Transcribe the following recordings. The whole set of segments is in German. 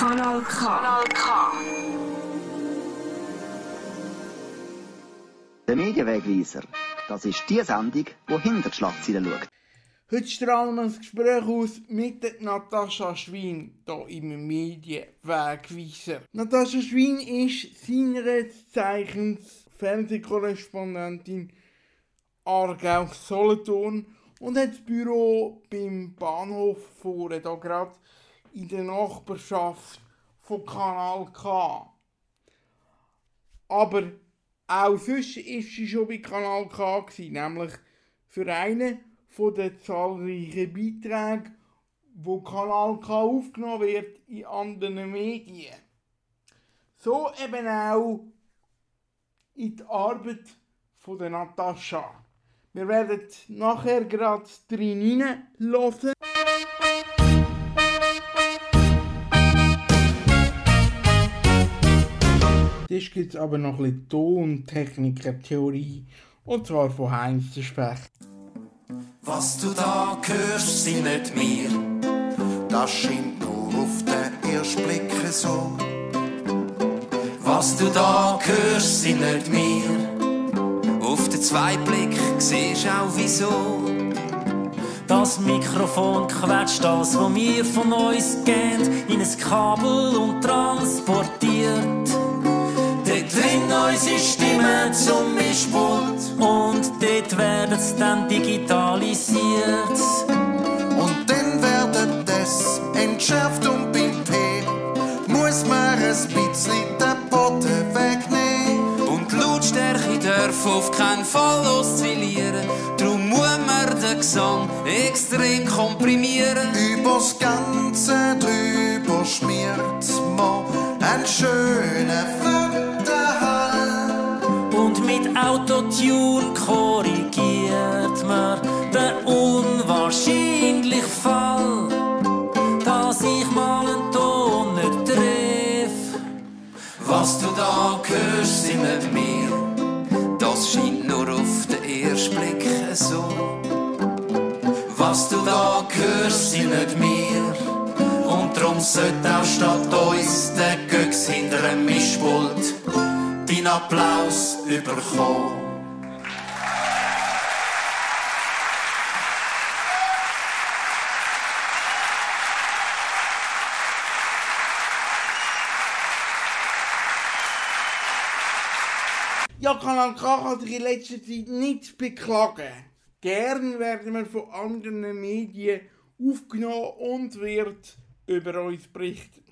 Kanal K. Kanal K. Der Medienwegweiser, das ist die Sendung, die hinter die Schlagzeilen schaut. Heute strahlen wir das Gespräch aus mit der Natascha Schwin hier im Medienwegweiser. Natascha Schwin ist seines Zeichens Fernsehkorrespondentin Aargau-Solothurn und hat das Büro beim Bahnhof vorne, da gerade in der Nachbarschaft von Kanal K. Aber auch sonst ist sie schon bei Kanal K, gewesen, nämlich für einen von den zahlreichen Beiträgen, wo Kanal K aufgenommen wird in anderen Medien. So eben auch in die Arbeit von der Natascha. Wir werden nachher gerade drin hören. Das gibt es aber noch ein bisschen Tontechniker-Theorie. Und zwar von Heinz der Specht. Was du da hörst, sind nicht wir. Das scheint nur auf den ersten Blick so. Was du da hörst, sind nicht wir. Auf den zweiten Blick siehst auch wieso. Das Mikrofon quetscht alles, was wir von uns kennt, in ein Kabel und transportiert. Drin unsere Stimme zum Mischpult. Und dort werden es dann digitalisiert. Und dann werden das entschärft und beim P muss man ein bisschen den Boden wegnehmen. Und die Lautstärke darf auf keinen Fall oszillieren. Darum muss man den Gesang extrem komprimieren. Übers Ganze drüber schmiert man einen schönen Fötterhall. Autotune korrigiert man den unwahrscheinlichen Fall, dass ich mal einen Ton nicht. Was du da hörst, sind nicht wir. Das scheint nur auf den ersten Blick so. Was du da hörst, sind nicht wir. Und darum sollte auch statt uns der Göks hinter dem Mischpult Applaus überkommen. Ja, kann sich in letzter Zeit nicht beklagen. Gern werden wir von anderen Medien aufgenommen und wird über uns berichtet.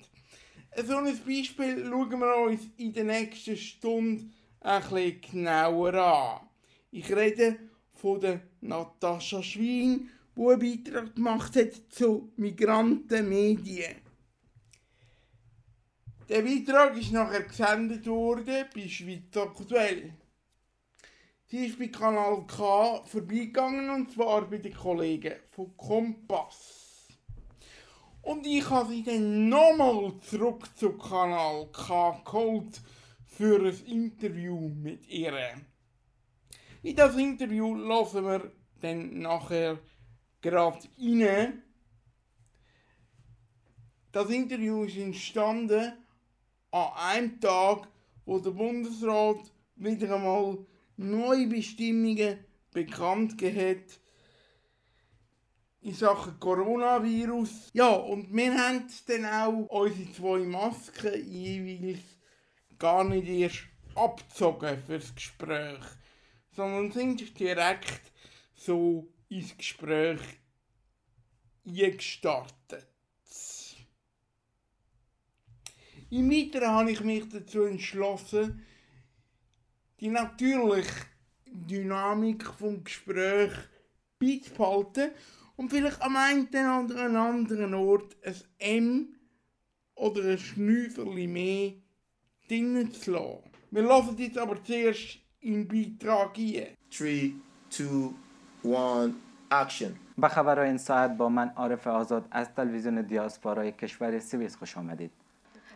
So ein Beispiel schauen wir uns in der nächsten Stunde ein bisschen genauer an. Ich rede von der Natascha Schwin, die einen Beitrag gemacht hat zu Migrantenmedien. Der Beitrag ist nachher gesendet worden bei Schweiz aktuell. Sie ist bei Kanal K vorbeigegangen und zwar bei den Kollegen von Kompass. Und ich habe sie dann nochmal zurück zu Kanal K geholt für ein Interview mit ihr. In das Interview lassen wir dann nachher gerade rein. Das Interview ist entstanden an einem Tag, wo der Bundesrat wieder einmal neue Bestimmungen bekannt hat in Sachen Coronavirus. Ja, und wir haben dann auch unsere zwei Masken jeweils gar nicht erst abgezogen fürs Gespräch, sondern sind direkt so ins Gespräch eingestartet. Im Weiteren habe ich mich dazu entschlossen, die natürliche Dynamik vom Gespräch beizubehalten und vielleicht am einen oder an anderen Ort ein M oder ein Schnüffelli mehr drinnen zu lassen. Wir lassen jetzt aber zuerst in den Beitrag ein. 3, 2, 1, action. به خبر این ساعت با من عارف آزاد از تلویزیون دیاسپورای کشور سوئیس خوش آمدید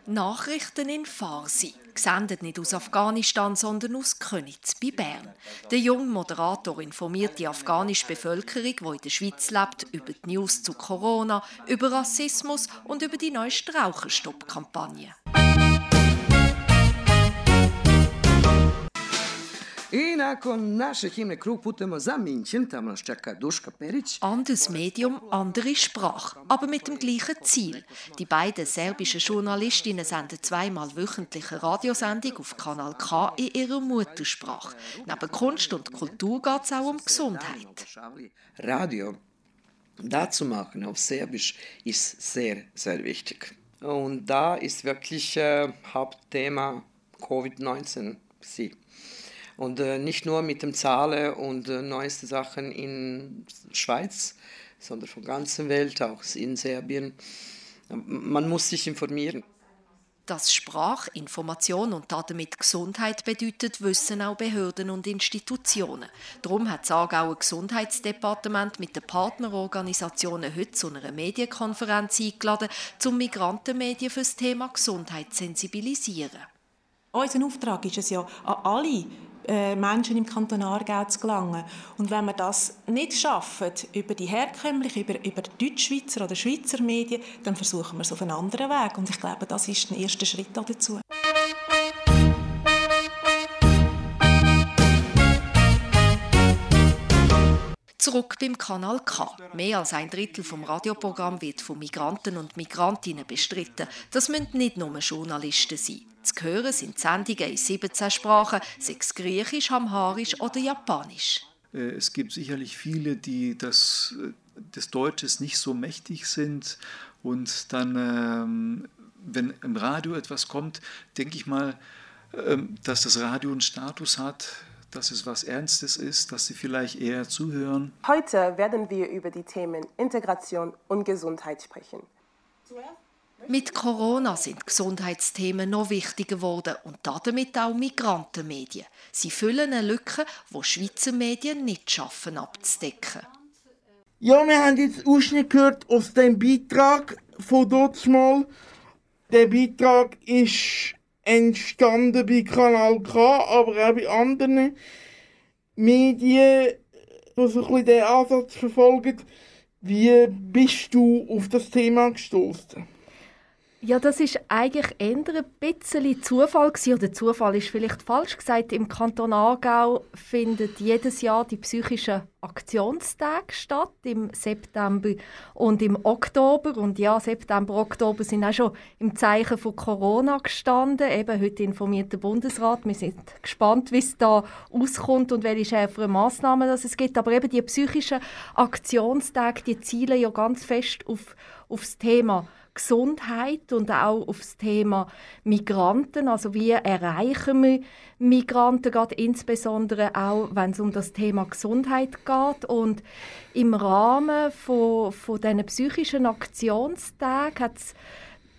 Nachrichten in Farsi. gesendet nicht aus Afghanistan, sondern aus Könitz bei Bern. Der junge Moderator informiert die afghanische Bevölkerung, die in der Schweiz lebt, über die News zu Corona, über Rassismus und über die neueste Raucherstopp-Kampagne. I nakon naše himne krug putujemo za München, tamo nas čeka Duška Perić. Anderes Medium, andere Sprache, aber mit dem gleichen Ziel. Die beiden serbischen Journalistinnen senden zweimal wöchentlich eine Radiosendung auf Kanal K in ihrer Muttersprache. Neben Kunst und Kultur geht es auch um Gesundheit. Radio dazu machen auf Serbisch ist sehr, sehr wichtig. Und da ist wirklich äh, Hauptthema Covid-19. Sie. Und äh, nicht nur mit dem Zahlen und äh, neuesten Sachen in Schweiz, sondern von der ganzen Welt, auch in Serbien. Man muss sich informieren. Dass Sprache, Information und damit Gesundheit bedeutet, wissen auch Behörden und Institutionen. Darum hat das Aargauer Gesundheitsdepartement mit den Partnerorganisationen heute zu einer Medienkonferenz eingeladen, um Migrantenmedien für das Thema Gesundheit zu sensibilisieren. Unser Auftrag ist es ja, an alle Menschen im Kanton Aargau zu gelangen. Und wenn wir das nicht schaffen, über die herkömmlichen, über, über Deutschschweizer oder Schweizer Medien, dann versuchen wir es auf einen anderen Weg. Und ich glaube, das ist ein erster Schritt dazu. Zurück beim Kanal K. Mehr als ein Drittel vom Radioprogramm wird von Migranten und Migrantinnen bestritten. Das müssen nicht nur Journalisten sein. Zu hören sind Sendungen in 17 Sprachen, sechs Griechisch, Amharisch oder Japanisch. Äh, es gibt sicherlich viele, die das, äh, des Deutsches nicht so mächtig sind und dann, ähm, wenn im Radio etwas kommt, denke ich mal, ähm, dass das Radio einen Status hat, dass es was Ernstes ist, dass sie vielleicht eher zuhören. Heute werden wir über die Themen Integration und Gesundheit sprechen. Mit Corona sind Gesundheitsthemen noch wichtiger geworden und damit auch Migrantenmedien. Sie füllen eine Lücke, wo Schweizer Medien nicht schaffen abzudecken. Ja, wir haben jetzt Ausschnitt gehört aus dem Beitrag von dort mal. Der Beitrag ist entstanden bei Kanal K, aber auch bei anderen Medien, die so ein den Ansatz verfolgen. Wie bist du auf das Thema gestoßen? Ja, das ist eigentlich eher ein bisschen Zufall gewesen. oder Zufall ist vielleicht falsch gesagt. Im Kanton Aargau findet jedes Jahr die psychische Aktionstage statt im September und im Oktober und ja, September, Oktober sind auch schon im Zeichen von Corona gestanden. Eben heute informiert der Bundesrat. Wir sind gespannt, wie es da auskommt und welche schärferen Maßnahmen das es gibt. Aber eben die psychischen Aktionstage, die zielen ja ganz fest auf, auf das Thema Gesundheit und auch auf das Thema Migranten. Also wie erreichen wir Migranten, gerade insbesondere auch, wenn es um das Thema Gesundheit geht. Und im Rahmen von, von diesen psychischen Aktionstagen hat es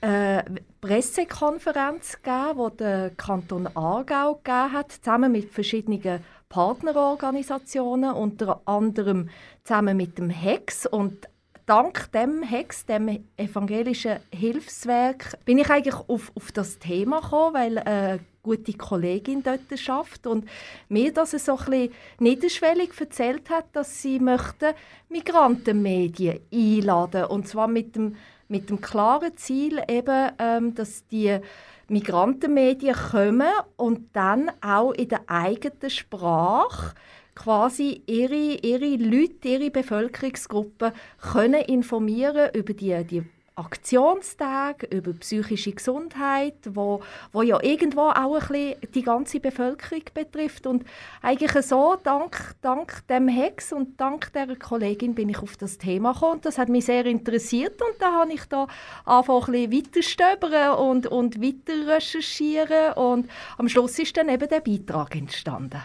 eine Pressekonferenz gegeben, die der Kanton Aargau gegeben hat, zusammen mit verschiedenen Partnerorganisationen, unter anderem zusammen mit dem HEX. Und dank dem Hex, dem evangelischen Hilfswerk, bin ich eigentlich auf, auf das Thema gekommen, weil eine gute Kollegin dort schafft und mir das so ein niederschwellig erzählt hat, dass sie möchten Migrantenmedien einladen. Und zwar mit dem mit dem klaren Ziel eben, ähm, dass die Migrantenmedien kommen und dann auch in der eigenen Sprache quasi ihre, ihre Leute, ihre Bevölkerungsgruppen können informieren über die, die Aktionstage über psychische Gesundheit, wo, wo ja irgendwo auch ein bisschen die ganze Bevölkerung betrifft. Und eigentlich so, dank, dank dem Hex und dank der Kollegin bin ich auf das Thema gekommen. Das hat mich sehr interessiert und da habe ich da einfach ein bisschen weiter und, und weiter recherchieren und am Schluss ist dann eben der Beitrag entstanden.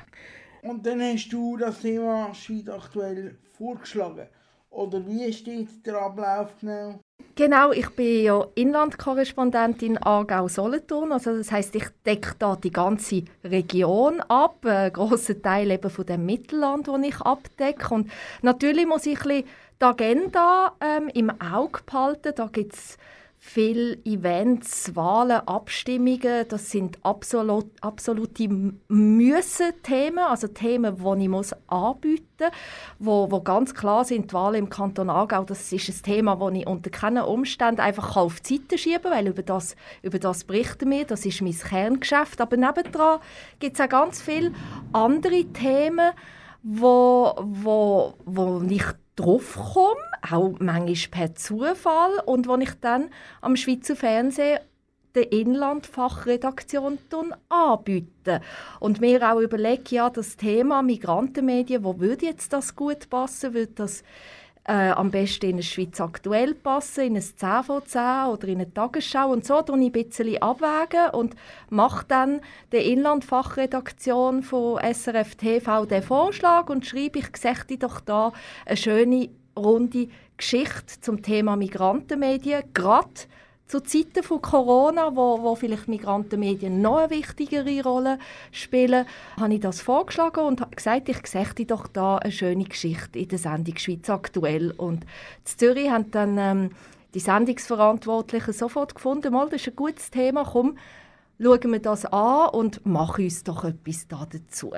Und dann hast du das Thema Schweiz aktuell vorgeschlagen. Oder wie steht der Ablauf genau? Genau, ich bin ja Inlandkorrespondentin Aargau-Solothurn. Also das heißt, ich decke da die ganze Region ab, einen grossen Teil eben von dem Mittelland, wo ich abdecke. Und natürlich muss ich ein die Agenda ähm, im Auge behalten. Da gibt viele Events, Wahlen, Abstimmungen, das sind absolut, absolute Müssen-Themen, also Themen, die ich muss anbieten muss, wo, wo ganz klar sind, die Wahlen im Kanton Aargau, das ist ein Thema, das ich unter keinen Umständen einfach auf die Seite schieben kann, weil über das, über das berichten wir, das ist mein Kerngeschäft. Aber nebendran gibt es auch ganz viele andere Themen, wo, wo, wo ich drauf komme, auch manchmal per Zufall, und wo ich dann am Schweizer Fernsehen der Inlandfachredaktion anbieten. Und mir auch überlegen, ja, das Thema Migrantenmedien, wo würde jetzt das gut passen? Würde das äh, am besten in eine Schweiz aktuell passen, in ein 10 von 10 oder in eine Tagesschau und so tue ich ein bisschen abwägen und mache dann der Inlandfachredaktion von SRF TV den Vorschlag und schreibe, ich sehe doch da eine schöne runde Geschichte zum Thema Migrantenmedien, gerade zu Zeiten von Corona, wo, wo vielleicht Migrantenmedien noch eine wichtigere Rolle spielen, habe ich das vorgeschlagen und gesagt, ich sehe doch da eine schöne Geschichte in der Sendung «Schweiz aktuell». Und in Zürich haben dann ähm, die Sendungsverantwortlichen sofort gefunden, mal, das ist ein gutes Thema, komm, schauen wir das an und machen uns doch etwas da dazu.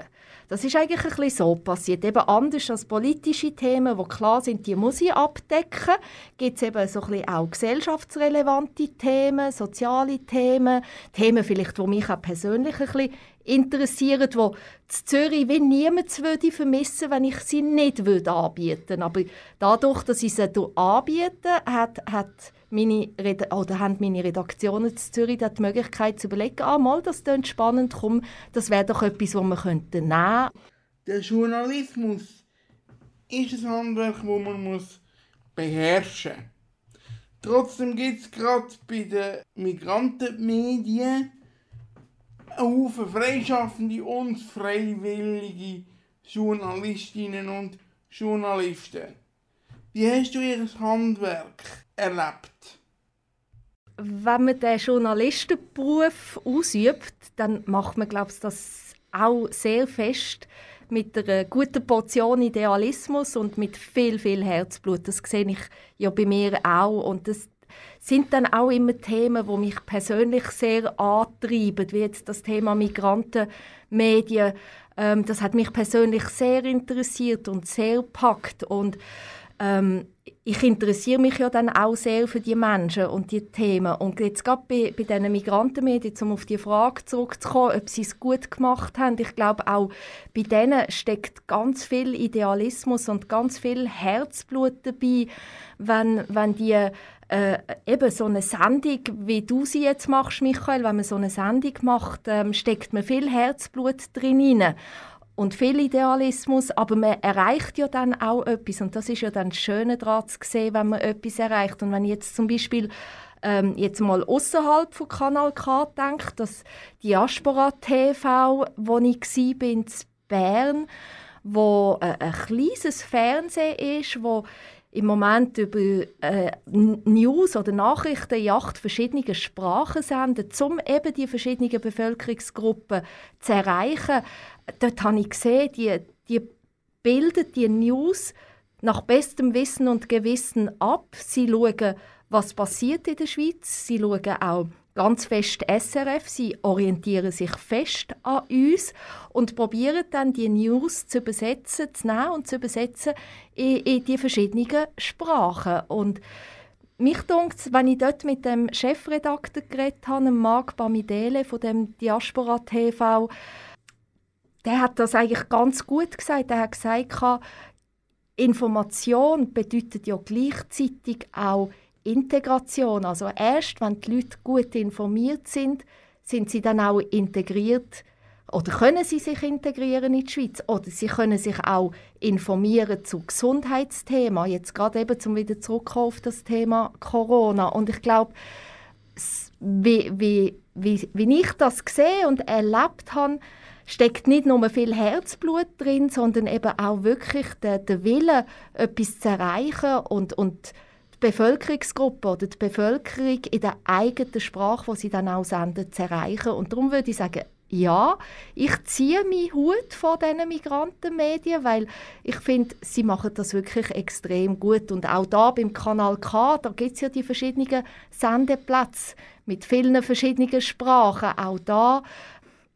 Das ist eigentlich ein bisschen so passiert. Eben anders als politische Themen, die klar sind, die muss ich abdecken, gibt es eben so ein bisschen auch gesellschaftsrelevante Themen, soziale Themen, Themen vielleicht, die mich auch persönlich ein bisschen interessieren, die in Zürich wie niemand würde vermissen wenn ich sie nicht würde anbieten Aber dadurch, dass ich sie anbiete, hat, hat meine, oder haben meine Redaktionen in Zürich die Möglichkeit zu überlegen, ah, mal, das klingt spannend, komm, das wäre doch etwas, was wir könnten nehmen Der Journalismus ist ein Handwerk, das man muss beherrschen muss. Trotzdem gibt es gerade bei den Migrantenmedien Haufen freischaffende und freiwillige Journalistinnen und Journalisten. Wie hast du ihr Handwerk erlebt? Wenn man den Journalistenberuf ausübt, dann macht man, glaube ich, das auch sehr fest mit einer guten Portion Idealismus und mit viel, viel Herzblut. Das sehe ich ja bei mir auch. Und das sind dann auch immer Themen, die mich persönlich sehr antreiben, wie jetzt das Thema Migrantenmedien. Ähm, das hat mich persönlich sehr interessiert und sehr packt und ähm, ich interessiere mich ja dann auch sehr für die Menschen und die Themen. Und jetzt gerade bei, bei diesen Migrantenmedien, um auf die Frage zurückzukommen, ob sie es gut gemacht haben, ich glaube auch bei denen steckt ganz viel Idealismus und ganz viel Herzblut dabei, wenn, wenn die äh, eben so eine Sendung, wie du sie jetzt machst, Michael, wenn man so eine Sendung macht, ähm, steckt man viel Herzblut drin und viel Idealismus, aber man erreicht ja dann auch etwas und das ist ja dann das Schöne daran zu sehen, wenn man etwas erreicht. Und wenn ich jetzt zum Beispiel ähm, jetzt mal außerhalb von Kanal K denke, das Diaspora TV, wo ich war in Bern, wo äh, ein kleines Fernsehen ist, wo im Moment über äh, News oder Nachrichten in acht verschiedenen Sprachen senden, um eben die verschiedenen Bevölkerungsgruppen zu erreichen. Dort habe ich gesehen, die, die bilden die News nach bestem Wissen und Gewissen ab. Sie schauen, was passiert in der Schweiz. Sie schauen auch ganz fest SRF. Sie orientieren sich fest an uns und probieren dann die News zu übersetzen, zu nehmen und zu übersetzen in, in die verschiedenen Sprachen. Und mich dunkt, wenn ich dort mit dem Chefredakteur geredet habe, Marc Bamidele von dem Diaspora TV, der hat das eigentlich ganz gut gesagt. Er hat gesagt, Information bedeutet ja gleichzeitig auch Integration. Also erst wenn die Leute gut informiert sind, sind sie dann auch integriert oder können sie sich integrieren in die Schweiz oder sie können sich auch informieren zu Gesundheitsthemen. Jetzt gerade eben zum wieder zurückkommen auf das Thema Corona. Und ich glaube, wie, wie, wie, wie ich das gesehen und erlebt habe, steckt nicht nur viel Herzblut drin, sondern eben auch wirklich der, der Wille, etwas zu erreichen und, und Bevölkerungsgruppe oder die Bevölkerung in der eigenen Sprache, die sie dann auch senden, zu erreichen. Und darum würde ich sagen, ja, ich ziehe meinen Hut von diesen Migrantenmedien, weil ich finde, sie machen das wirklich extrem gut. Und auch da beim Kanal K, da gibt es ja die verschiedenen Sendeplätze mit vielen verschiedenen Sprachen. Auch da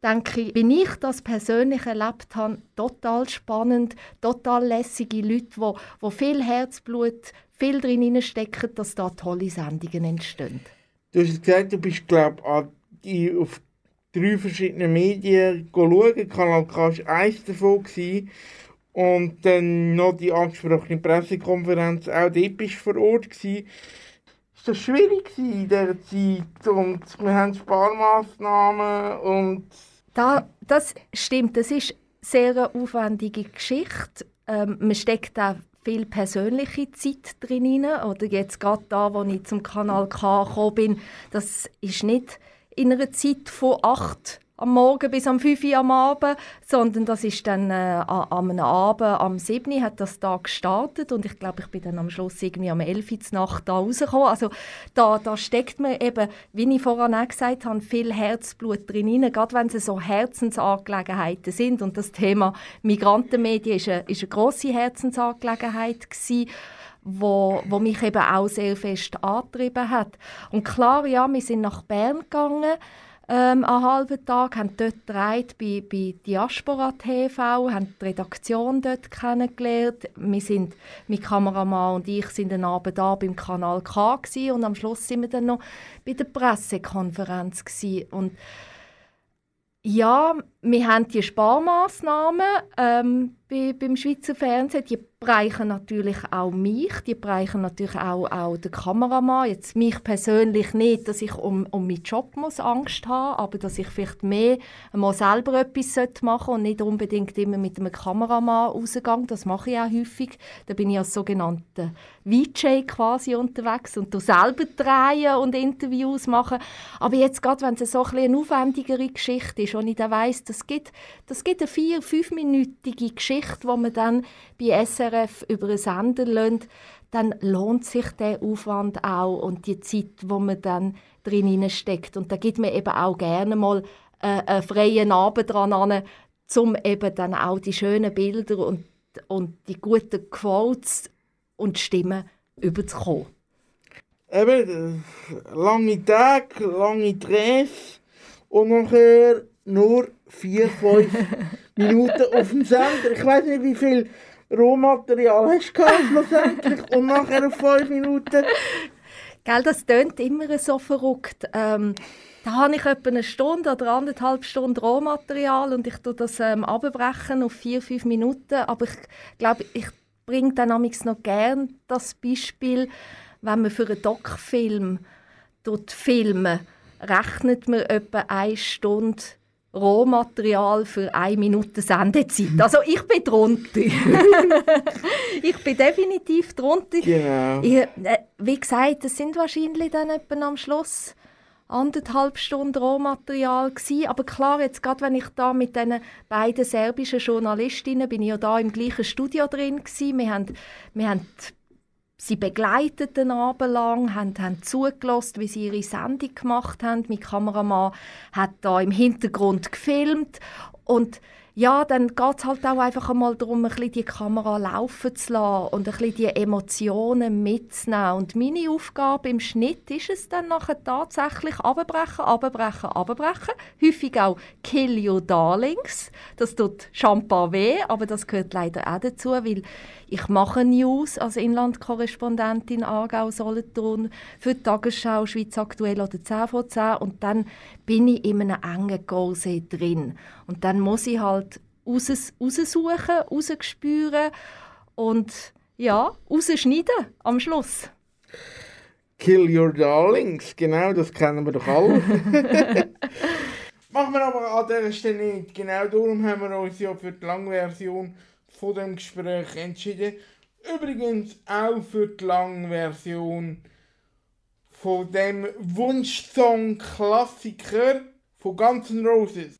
denke ich, wenn ich das persönlich erlebt habe, total spannend, total lässige Leute, die, die viel Herzblut, viel drin stecken, dass da tolle Sendungen entstehen. Du hast gesagt, du bist, glaube ich, auf drei verschiedenen Medien schauen. Kanal K war eins davon. Gewesen. Und dann noch die angesprochene Pressekonferenz. Auch dort bist du vor Ort. Gewesen. Ist das schwierig in dieser Zeit? Und wir haben Sparmaßnahmen und... Da, das stimmt. Das ist eine sehr aufwendige Geschichte. Ähm, man steckt auch viel persönliche Zeit drin. Oder jetzt gerade da, wo ich zum Kanal K gekommen bin, das ist nicht in einer Zeit von 8 am Morgen bis am 5 Uhr am Abend, sondern das ist dann äh, am Abend, am 7 hat das da gestartet und ich glaube, ich bin dann am Schluss irgendwie am 11 Uhr Nacht da rausgekommen. Also da, da steckt mir eben, wie ich vorhin auch gesagt habe, viel Herzblut drin, gerade wenn es so Herzensangelegenheiten sind und das Thema Migrantenmedien ist eine, eine grosse Herzensangelegenheit gewesen wo, wo mich eben auch sehr fest angetrieben hat. Und klar, ja, wir sind nach Bern gegangen, ähm, einen halben Tag, haben dort gedreht bei, bei Diaspora TV, haben die Redaktion dort kennengelernt. Wir sind, mein Kameramann und ich sind den Abend da beim Kanal K gewesen, und am Schluss sind wir dann noch bei der Pressekonferenz gewesen. und ja, wir haben die Sparmaßnahmen ähm, bei, beim Schweizer Fernsehen, die bereichen natürlich auch mich, die bereichen natürlich auch, auch den Kameramann. Jetzt mich persönlich nicht, dass ich um, um meinen Job muss Angst haben aber dass ich vielleicht mehr mal selber etwas machen sollte und nicht unbedingt immer mit einem Kameramann rausgehe. Das mache ich auch häufig. Da bin ich als sogenannte VJ quasi unterwegs und du selber drehen und Interviews machen. Aber jetzt gerade, wenn es so ein eine aufwendigere Geschichte ist und ich dann weiss, das gibt, das gibt eine vier-, fünfminütige Geschichte, die man dann bei SRF über einen Sender lässt, dann lohnt sich der Aufwand auch und die Zeit, wo man dann drin steckt. Und da gibt man eben auch gerne mal äh, einen freien Abend dran an, um eben dann auch die schönen Bilder und, und die guten Quotes und Stimmen überzukommen. Eben, äh, lange Tage, lange Drehs und nachher nur vier, fünf Minuten auf dem Sender. Ich weiß nicht, wie viel Rohmaterial hast du schlussendlich und nachher auf fünf Minuten. Gell, das tönt immer so verrückt. Ähm, da habe ich etwa eine Stunde oder anderthalb Stunden Rohmaterial und ich tue das ähm, abbrechen auf vier, fünf Minuten. Aber ich glaube, ich bringe dann noch gerne das Beispiel, wenn man für einen Doc-Film filmen, rechnet man etwa eine Stunde Rohmaterial für eine Minute Sendezeit. Also ich bin drunter. ich bin definitiv drunter. Genau. Ich, äh, wie gesagt, es sind wahrscheinlich dann etwa am Schluss anderthalb Stunden Rohmaterial gewesen. Aber klar, jetzt gerade wenn ich da mit den beiden serbischen Journalistinnen bin ich ja da im gleichen Studio drin gewesen. Wir haben, wir haben sie begleitet den Abend lang, haben, haben zugelassen, wie sie ihre Sendung gemacht haben. Mein Kameramann hat da im Hintergrund gefilmt und ja, dann geht es halt auch einfach einmal darum, ein bisschen die Kamera laufen zu lassen und ein bisschen die Emotionen mitzunehmen. Und meine Aufgabe im Schnitt ist es dann nachher tatsächlich abbrechen, abbrechen, abbrechen. Häufig auch «Kill your darlings». Das tut Champagne weh, aber das gehört leider auch dazu, weil ich mache News als Inlandkorrespondentin Aargau-Solothurn für die Tagesschau, Schweiz aktuell oder 10 von 10 und dann bin ich in einem engen Goalsee drin. Und dann muss ich halt raus, raussuchen, rausspüren und ja, rausschneiden am Schluss. Kill Your Darlings, genau, das kennen wir doch alle. Machen wir aber an dieser Stelle nicht. Genau darum haben wir uns ja für die Langversion von dem Gespräch entschieden. Übrigens auch für die Langversion von dem Wunschsong-Klassiker von Guns N' Roses.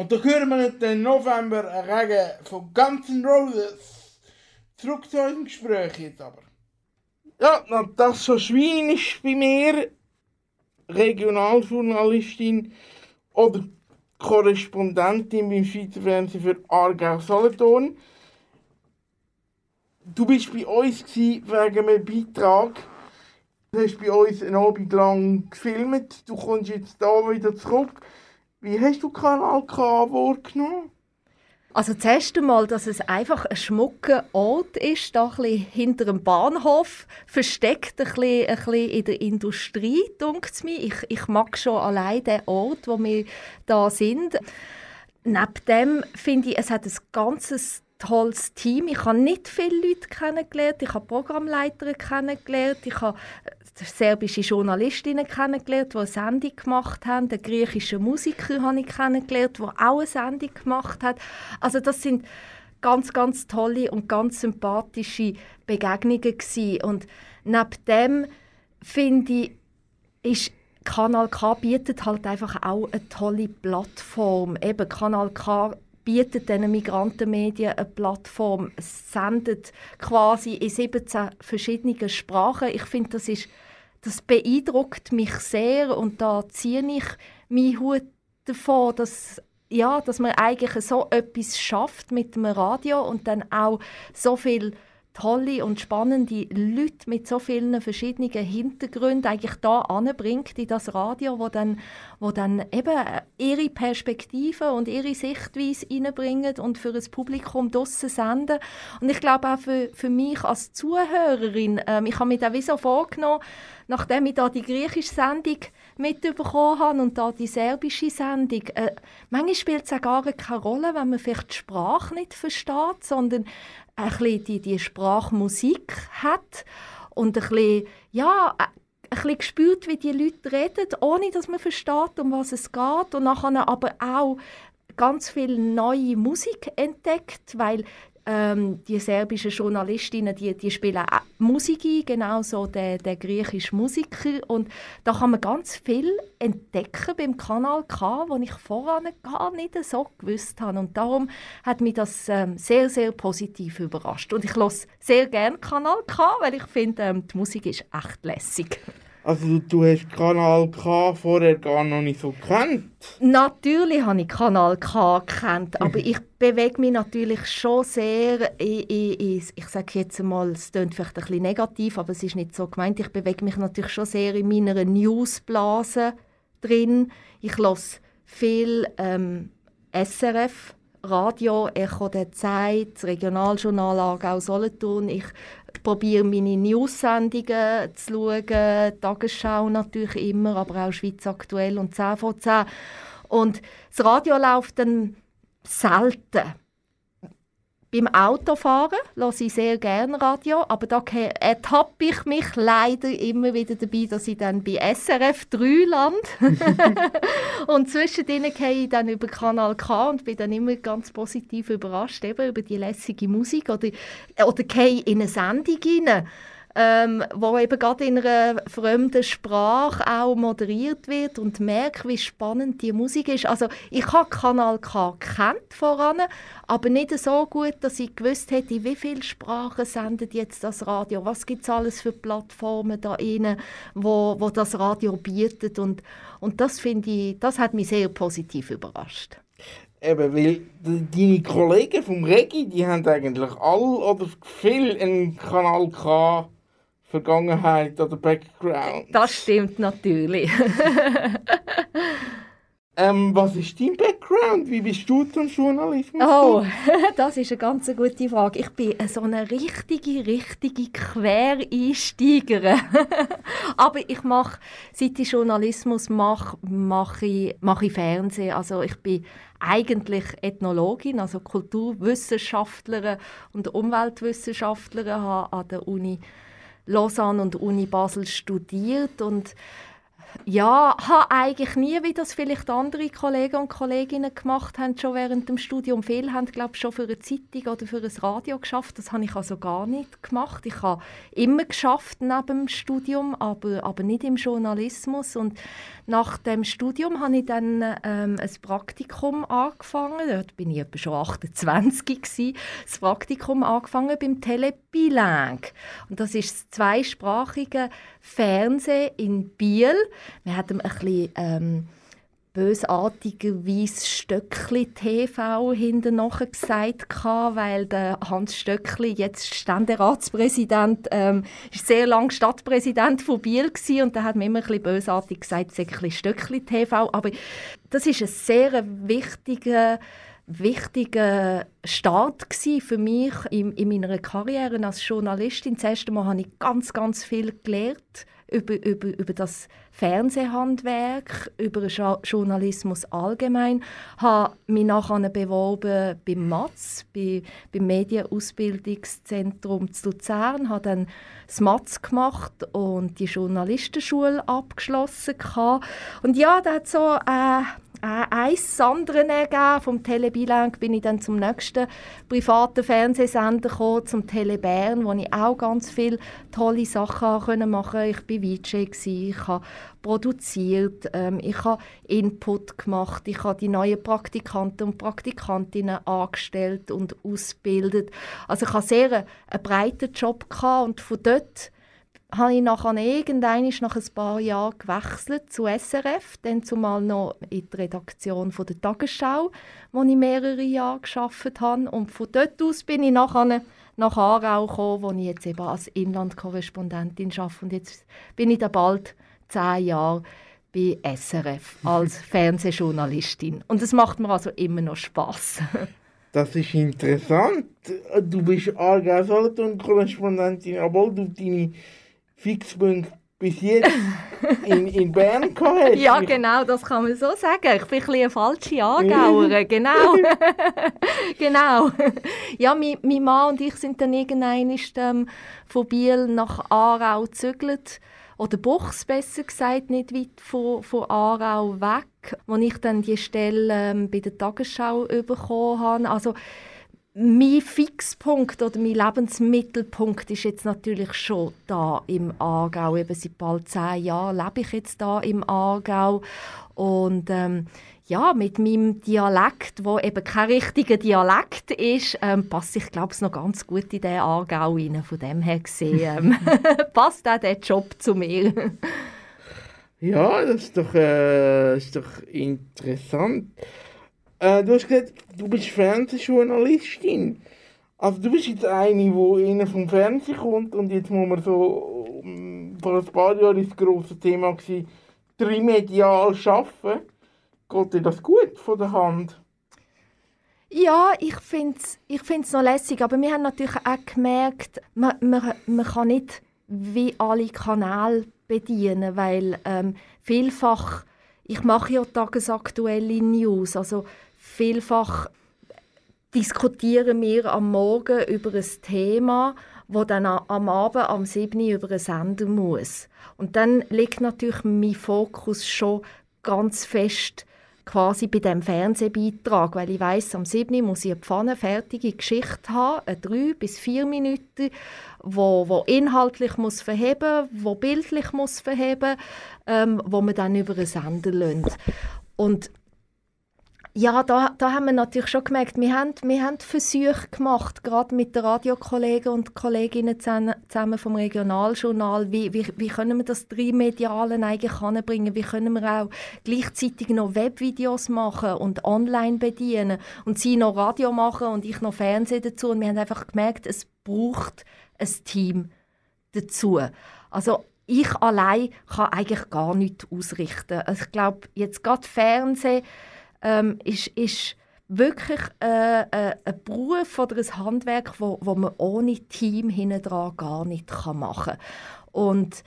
Und da hören wir den November Regen von ganzen Roses. Zurück zu unserem Gespräch jetzt aber. Ja, Natascha Schwein ist bei mir Regionaljournalistin oder Korrespondentin beim Schweizer Fernsehen für Aargau-Solothurn. Du bist bei uns wegen einem Beitrag. Du hast bei uns einen Abend lang gefilmt. Du kommst jetzt hier wieder zurück. Wie hast du Kanal K wahrgenommen? Also das erste Mal, dass es einfach ein schmucker Ort ist, da ein hinter dem Bahnhof, versteckt ein bisschen, ein bisschen in der Industrie, denkt mir. Ich, ich mag schon allein den Ort, wo wir da sind. Neben dem finde ich, es hat ein ganzes tolles Team. Ich habe nicht viele Leute kennengelernt. Ich habe Programmleiter kennengelernt. Ich habe serbische Journalistinnen kennengelernt, die eine Sendung gemacht haben. Den griechischen Musiker habe ich kennengelernt, der auch eine Sendung gemacht hat. Also das sind ganz, ganz tolle und ganz sympathische Begegnungen gewesen. Und neben dem finde ich, ist Kanal K bietet halt einfach auch eine tolle Plattform. Eben Kanal K bietet diesen Migrantenmedien eine Plattform, sendet quasi in 17 verschiedenen Sprachen. Ich finde, das ist das beeindruckt mich sehr und da ziehe ich meinen Hut davon, dass, ja, dass man eigentlich so etwas schafft mit dem Radio und dann auch so viel tolle und spannende Leute mit so vielen verschiedenen Hintergründen eigentlich da anbringt in das Radio, wo dann, wo dann eben ihre Perspektive und ihre Sichtweise reinbringen und für das Publikum draussen senden. Und ich glaube auch für, für mich als Zuhörerin, ähm, ich habe mir da wie so vorgenommen, nachdem ich da die griechische Sendung mitbekommen habe und da die serbische Sendung, äh, manchmal spielt es auch gar keine Rolle, wenn man vielleicht die Sprache nicht versteht, sondern ein bisschen die, die Sprachmusik hat und ein bisschen, ja, ein bisschen gespürt, wie die Leute reden, ohne dass man versteht, um was es geht. Und nachher aber auch ganz viel neue Musik entdeckt, weil ähm, die serbischen Journalistinnen, die, die spielen auch Musik ein, genauso der, der griechische Musiker. Und da kann man ganz viel entdecken beim Kanal K, wo ich vorher gar nicht so gewusst habe. Und darum hat mich das ähm, sehr, sehr positiv überrascht. Und ich höre sehr gerne Kanal K, weil ich finde, ähm, die Musik ist echt lässig. Also du hast Kanal K vorher gar noch nicht so gekannt? Natürlich habe ich Kanal K gekannt, aber ich bewege mich natürlich schon sehr in, in, in ich sage jetzt mal, es klingt vielleicht ein bisschen negativ, aber es ist nicht so gemeint, ich bewege mich natürlich schon sehr in meiner Newsblase drin. Ich lasse viel ähm, SRF, Radio, Echo der Zeit, das Regionaljournal Aargau-Solothurn. Ich probiere meine News-Sendungen zu schauen, Tagesschau natürlich immer, aber auch Schweiz aktuell und 10 von 10. Und das Radio läuft dann selten. Beim Autofahren höre ich sehr gerne Radio, aber da ertappe ich mich leider immer wieder dabei, dass ich dann bei SRF 3 lande. und zwischendrin gehe ich dann über Kanal K und bin dann immer ganz positiv überrascht eben über die lässige Musik oder, oder gehe in eine Sendung rein ähm, wo eben gerade in einer fremden Sprache auch moderiert wird und merke, wie spannend die Musik ist. Also ich habe Kanal K kennt voran, aber nicht so gut, dass ich gewusst hätte, wie viele Sprachen sendet jetzt das Radio, was gibt es alles für Plattformen da rein, wo, wo das Radio bietet und, und das finde ich, das hat mich sehr positiv überrascht. Eben, weil deine Kollegen vom Regi, die haben eigentlich alle oder viel einen Kanal K Vergangenheit oder Background. Das stimmt natürlich. ähm, was ist dein Background? Wie bist du zum Journalismus? Oh, das ist eine ganz gute Frage. Ich bin so eine richtige, richtige Quereinsteigerin. Aber ich mache, seit ich Journalismus mache, mache ich, mache ich Fernsehen. Also ich bin eigentlich Ethnologin, also Kulturwissenschaftlerin und Umweltwissenschaftlerin an der Uni Lausanne und Uni Basel studiert und Ja, habe eigentlich nie, wie das vielleicht andere Kollegen und Kolleginnen gemacht haben, schon während dem Studium. Viele haben, glaube ich, schon für eine Zeitung oder für ein Radio geschafft. Das habe ich also gar nicht gemacht. Ich habe immer geschafft neben dem Studium, aber, aber nicht im Journalismus. Und nach dem Studium habe ich dann ähm, ein Praktikum angefangen. Dort bin ich etwa schon 28 gewesen. Das Praktikum angefangen beim Telebilang. Und das ist das zweisprachige Fernsehen in Biel. Wir hatten ein bisschen ähm, bösartigerweise Stöckli TV hinten gesagt, weil der Hans Stöckli, jetzt Ständeratspräsident, ähm, ist sehr lange Stadtpräsident von Biel gewesen, und da hat man immer ein bisschen bösartig gesagt, es sei ein bisschen Stöckli TV, aber das ist ein sehr wichtiger wichtiger Start für mich in, in meiner Karriere als Journalistin. Das erste Mal habe ich ganz, ganz viel gelernt über, über, über das Fernsehhandwerk, über Journalismus allgemein. Ich habe mich nachher beworben beim MATS, bei, beim Medienausbildungszentrum zu Luzern, habe dann das MATS gemacht und die Journalistenschule abgeschlossen. Und ja, da hat so... Äh, eins andere ergeben. Vom Telebilang bin ich dann zum nächsten privaten Fernsehsender gekommen, zum Tele Bern, wo ich auch ganz viele tolle Sachen machen konnte. Ich war VJ, ich habe produziert, ähm, ich habe Input gemacht, ich habe die neuen Praktikanten und Praktikantinnen angestellt und ausgebildet. Also ich hatte sehr einen breiten Job gehabt und von dort habe ich nachher irgendwann nach ein paar Jahren gewechselt zu SRF, dann zumal noch in die Redaktion von der Tagesschau, wo ich mehrere Jahre geschafft habe. Und von dort aus bin ich nachher nach Aarau gekommen, wo ich jetzt eben als Inlandkorrespondentin arbeite. Und jetzt bin ich da bald zehn Jahre bei SRF als Fernsehjournalistin. Und es macht mir also immer noch Spaß. Das ist interessant. Du bist Aargau-Solothurn-Korrespondentin, obwohl du deine Fixpunkt bis jetzt in, in Bern gehabt Ja, genau, das kann man so sagen. Ich bin ein bisschen eine falsche Aargauer, genau. genau. Ja, mein, mein Mann und ich sind dann irgendwann ähm, von Biel nach Aarau gezügelt. Oder Buchs, besser gesagt, nicht weit von, von Aarau weg, wo ich dann die Stelle ähm, bei der Tagesschau bekommen habe. Also, mein Fixpunkt oder mein Lebensmittelpunkt ist jetzt natürlich schon da im Aargau. Eben seit bald zehn Jahren lebe ich jetzt da im Aargau und ähm, ja, mit meinem Dialekt, wo eben kein richtiger Dialekt ist, ähm, passe ich glaube ich noch ganz gut in den Aargau rein. Von dem her gesehen ähm, passt auch der Job zu mir. ja, das ist doch, äh, ist doch interessant. Äh, du hast gesagt, du bist Fernsehjournalistin. Also du bist jetzt eine, die innen vom Fernsehen kommt und jetzt muss man so, um, vor ein paar Jahren das grosse Thema gewesen, trimedial arbeiten. Geht dir das gut von der Hand? Ja, ich finde es ich find's noch lässig, aber wir haben natürlich auch gemerkt, man, man, man kann nicht wie alle Kanäle bedienen, weil ähm, vielfach, ich mache ja tagesaktuelle News, also Vielfach diskutieren wir am Morgen über ein Thema, wo dann am Abend am 7. Uhr über einen Sender muss. Und dann liegt natürlich mein Fokus schon ganz fest quasi bei dem Fernsehbeitrag, weil ich weiß, am 7. muss ich eine pfannenfertige Geschichte haben, eine 3 bis 4 Minuten, wo, wo inhaltlich muss verheben, wo bildlich muss verheben, ähm, wo man dann über einen Sender lässt. Und ja, da, da haben wir natürlich schon gemerkt, wir haben, wir haben Versuche gemacht, gerade mit den Radiokollegen und Kolleginnen zusammen vom Regionaljournal, wie, wie, wie können wir das Drimedialen eigentlich anbringen, wie können wir auch gleichzeitig noch Webvideos machen und online bedienen und sie noch Radio machen und ich noch Fernsehen dazu und wir haben einfach gemerkt, es braucht ein Team dazu. Also ich allein kann eigentlich gar nichts ausrichten. Also ich glaube, jetzt gerade Fernsehen ähm, ist, ist wirklich äh, äh, ein Beruf oder ein Handwerk, wo, wo man ohne Team hinten gar nicht kann machen kann. Und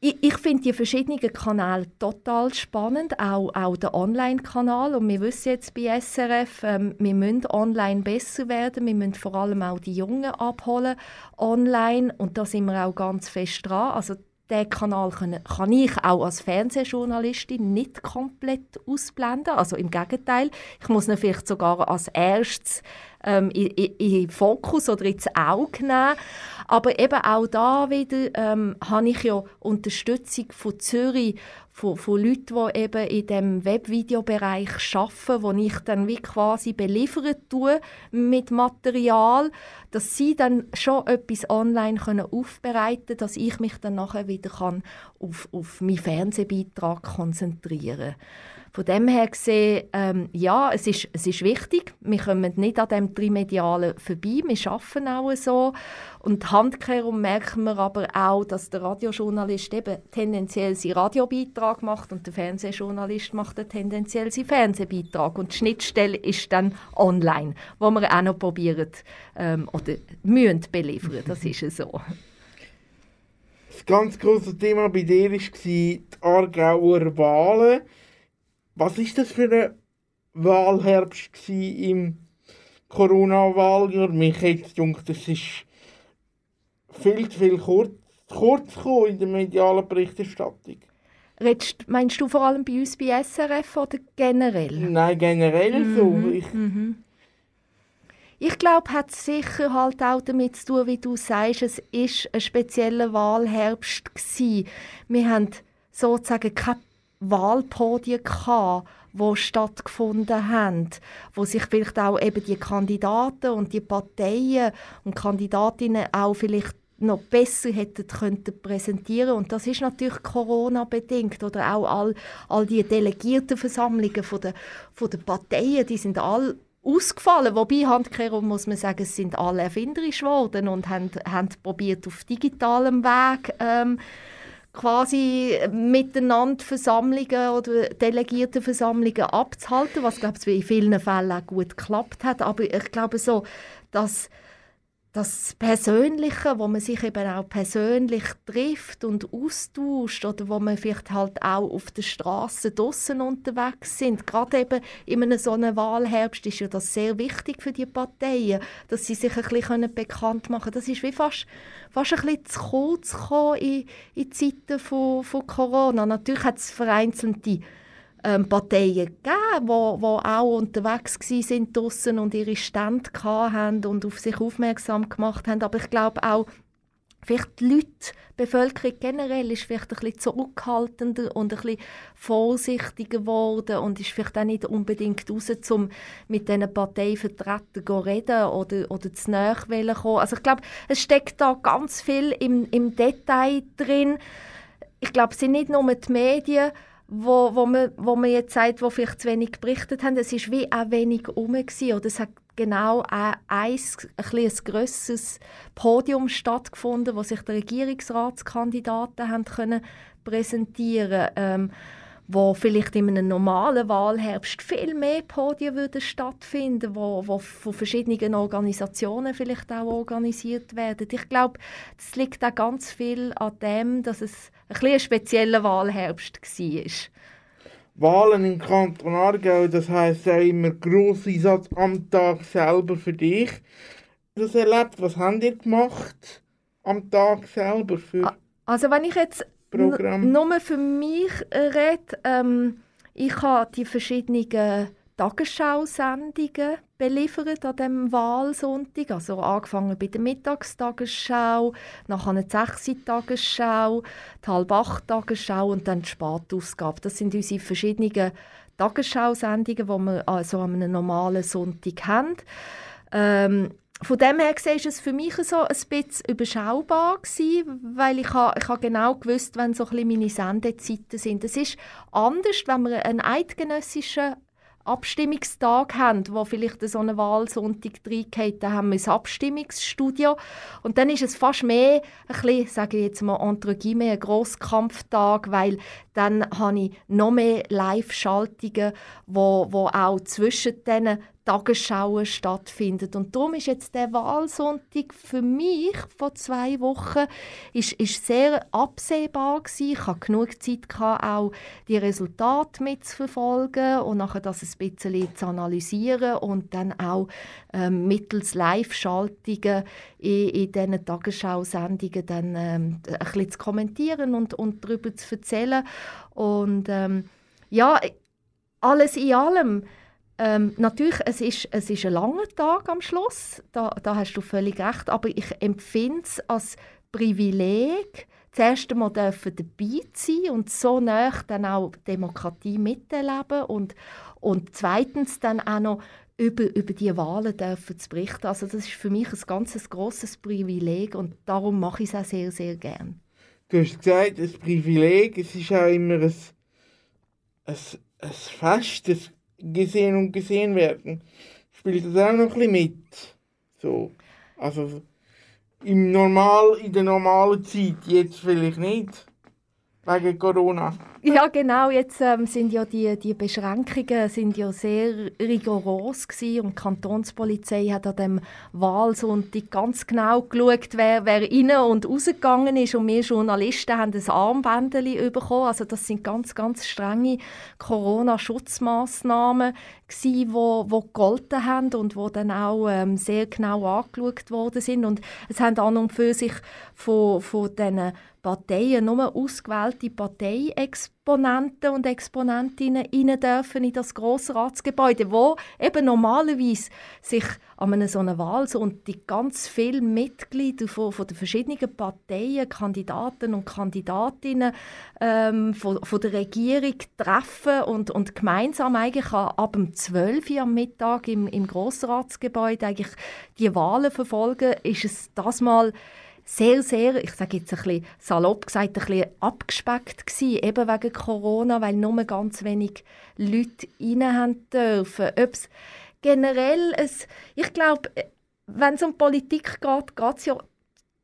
ich, ich finde die verschiedenen Kanäle total spannend, auch, auch der Online-Kanal. Und wir wissen jetzt bei SRF, ähm, wir müssen online besser werden. Wir müssen vor allem auch die Jungen abholen online. Und da sind wir auch ganz fest dran. Also den Kanal kann ich auch als Fernsehjournalistin nicht komplett ausblenden. Also im Gegenteil, ich muss ihn vielleicht sogar als erstes ähm, in, in, in Fokus oder ins Auge nehmen. Aber eben auch da wieder ähm, habe ich ja Unterstützung von Zürich, von, von Leuten, die eben in dem Webvideobereich arbeiten, wo ich dann wie quasi beliefert tue mit Material, dass sie dann schon etwas online können aufbereiten können, dass ich mich dann nachher wieder kann auf, auf meinen Fernsehbeitrag konzentrieren kann. Von dem her gesehen, ähm, ja, es ist, es ist wichtig. Wir kommen nicht an dem Trimedialen vorbei. Wir arbeiten auch so. Und handkehrum merken wir aber auch, dass der Radiojournalist eben tendenziell seinen Radiobeitrag macht und der Fernsehjournalist macht tendenziell seinen Fernsehbeitrag. Und die Schnittstelle ist dann online, wo wir auch noch probieren ähm, oder müssen beliefern. Das ist so. Das ganz große Thema bei dir war die Aargauer Wahlen. Was ist das für ein Wahlherbst im Corona-Wahljahr? Mich hätte gedacht, das ist viel zu viel kurz, kurz in der medialen Berichterstattung. Redest, meinst du vor allem bei uns bei SRF oder generell? Nein, generell mhm. so. Ich, mhm. ich glaube, hat sicher halt auch damit zu tun, wie du sagst, es ist ein spezieller Wahlherbst gewesen. Wir haben sozusagen keine Wahlpodien gehabt, die stattgefunden haben, wo sich vielleicht auch eben die Kandidaten und die Parteien und Kandidatinnen auch vielleicht noch besser hätten könnten präsentieren und das ist natürlich Corona bedingt oder auch all, all die Delegiertenversammlungen von der, von der Parteien, die sind alle ausgefallen. Wobei, handkehrum muss man sagen, es sind alle erfinderisch geworden und haben, haben probiert auf digitalem Weg ähm, quasi miteinander Versammlungen oder Delegiertenversammlungen abzuhalten, was glaube ich in vielen Fällen auch gut geklappt hat. Aber ich glaube so, dass das Persönliche, wo man sich eben auch persönlich trifft und austauscht oder wo man vielleicht halt auch auf der Straße draußen unterwegs sind. Gerade eben in einem so einem Wahlherbst ist ja das sehr wichtig für die Parteien, dass sie sich ein bisschen bekannt machen können. Das ist wie fast, fast ein bisschen zu kurz gekommen in, in Zeiten von, von Corona. Natürlich hat es vereinzelte ähm, Parteien gegeben, die auch unterwegs sind draussen und ihre Stände hatten und auf sich aufmerksam gemacht haben. Aber ich glaube auch, vielleicht die Leute, die Bevölkerung generell ist vielleicht ein bisschen zurückhaltender und ein bisschen vorsichtiger geworden und ist vielleicht auch nicht unbedingt raus, um mit diesen Parteivertretern zu reden oder, oder zu näher kommen. Also ich glaube, es steckt da ganz viel im, im Detail drin. Ich glaube, es sind nicht nur die Medien, wo, wo, man, wo man jetzt sagt, wo vielleicht zu wenig berichtet haben, es ist wie auch wenig rum oder? Es hat genau ein, ein, ein, ein grösseres Podium stattgefunden, wo sich die Regierungsratskandidaten haben können präsentieren ähm, wo vielleicht in einem normalen Wahlherbst viel mehr Podien würden stattfinden, wo, wo von verschiedenen Organisationen vielleicht auch organisiert werden. Ich glaube, das liegt auch ganz viel an dem, dass es ein, ein spezieller Wahlherbst war. Wahlen im Kanton Aargau, das heisst auch immer Grosseinsatz am Tag selber für dich. Das erlebt, was habt ihr gemacht am Tag selber für Also wenn ich jetzt Programm? Nur für mich rede, ähm, ich habe die verschiedenen Tagesschau-Sendungen beliefert an diesem Wahlsonntag. Also angefangen bei der Mittagstagesschau, nachher eine 6 Tagesschau, die halb 8 Tagesschau und dann die Spatausgabe. Das sind unsere verschiedenen Tagesschau-Sendungen, die wir also an einem normalen Sonntag haben. Ähm, von dem her war es für mich so ein bisschen überschaubar gewesen, weil ich, ha, ich ha genau gewusst, wenn so ein meine Sendezeiten sind. Es ist anders, wenn wir einen eidgenössischen Abstimmungstag haben, wo vielleicht so eine Wahlsonntag reingeht, dann haben wir das Abstimmungsstudio und dann ist es fast mehr ein bisschen, sage ich jetzt mal, entre guillemets, ein Grosskampftag, weil dann habe ich noch mehr Live-Schaltungen, wo, wo auch zwischen diesen Tagesschauen stattfindet. Und darum ist jetzt der Wahlsonntag für mich vor zwei Wochen ist, ist sehr absehbar gewesen. Ich hatte genug Zeit, gehabt, auch die Resultate mitzuverfolgen und nachher das ein bisschen zu analysieren und dann auch ähm, mittels Live-Schaltungen in, in diesen Tagesschau-Sendungen dann ähm, ein bisschen zu kommentieren und, und darüber zu erzählen. Und ähm, ja, alles in allem ähm, natürlich, es ist, es ist ein langer Tag am Schluss, da, da hast du völlig recht, aber ich empfinde es als Privileg, das erste Mal dürfen dabei sein und so nah dann auch Demokratie miterleben und, und zweitens dann auch noch über, über die Wahlen dürfen zu berichten. Also das ist für mich ein ganz grosses Privileg und darum mache ich es auch sehr, sehr gern. Du hast gesagt, ein Privileg, es ist auch immer ein, ein, ein Fest, ein gesehen und gesehen werden, spielt das auch noch ein bisschen mit. So. Also im Normal, in der normalen Zeit, jetzt vielleicht nicht. Wegen Corona. Ja, genau. Jetzt ähm, sind ja die, die Beschränkungen sind ja sehr rigoros gewesen und die Kantonspolizei hat an dem Wahlsonntag ganz genau geschaut, wer, wer rein und rausgegangen ist und wir Journalisten haben ein Armbändchen bekommen. Also das sind ganz, ganz strenge Corona-Schutzmaßnahmen die wo, wo gegolten haben und wo dann auch ähm, sehr genau angeschaut worden sind und es haben an und für sich von, von diesen Parteien nur ausgewählte Parteiexponenten und Exponentinnen rein dürfen in das Grossratsgebäude, wo eben normalerweise sich an einer so einer Wahl so und die ganz vielen Mitglieder von, von den verschiedenen Parteien, Kandidaten und Kandidatinnen ähm, von, von der Regierung treffen und, und gemeinsam eigentlich ab dem 12 Uhr am Mittag im, im Grossratsgebäude eigentlich die Wahlen verfolgen, ist es das mal sehr, sehr, ich sage jetzt ein bisschen salopp gesagt, ein bisschen abgespeckt gewesen, eben wegen Corona, weil nur ganz wenig Leute rein haben dürfen. Ob's generell, ein, ich glaube, wenn es um Politik geht, geht es ja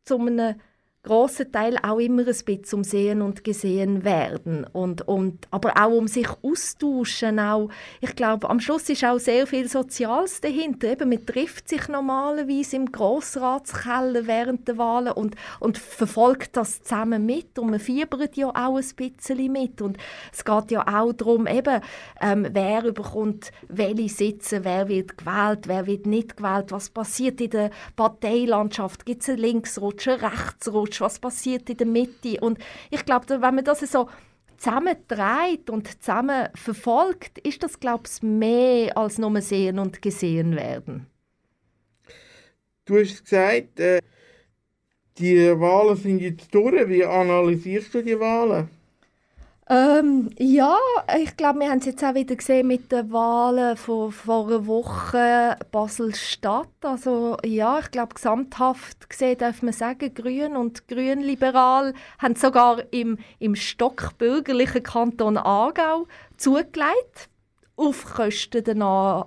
zu einem grossen Teil auch immer ein bisschen um Sehen und Gesehen werden. Und, und, aber auch um sich austauschen. Auch, ich glaube, am Schluss ist auch sehr viel Soziales dahinter. Eben, man trifft sich normalerweise im Grossratskeller während der Wahlen und, und verfolgt das zusammen mit. Und man fiebert ja auch ein bisschen mit. Und es geht ja auch darum, eben, ähm, wer bekommt welche Sitze, wer wird gewählt, wer wird nicht gewählt, was passiert in der Parteilandschaft. Gibt es einen Linksrutsch, einen Rechtsrutsch? Was passiert in der Mitte. Und ich glaube, wenn man das so zusammentreibt und zusammen verfolgt, ist das, glaube ich, mehr als nur sehen und gesehen werden. Du hast gesagt, äh, die Wahlen sind jetzt durch. Wie analysierst du die Wahlen? Ähm, ja, ich glaube, wir haben es jetzt auch wieder gesehen mit den Wahlen von vor einer Woche Basel-Stadt. Also ja, ich glaube, gesamthaft gesehen darf man sagen, Grün und Grünliberal haben sogar im, im stockbürgerlichen Kanton Aargau zugelegt auf Kosten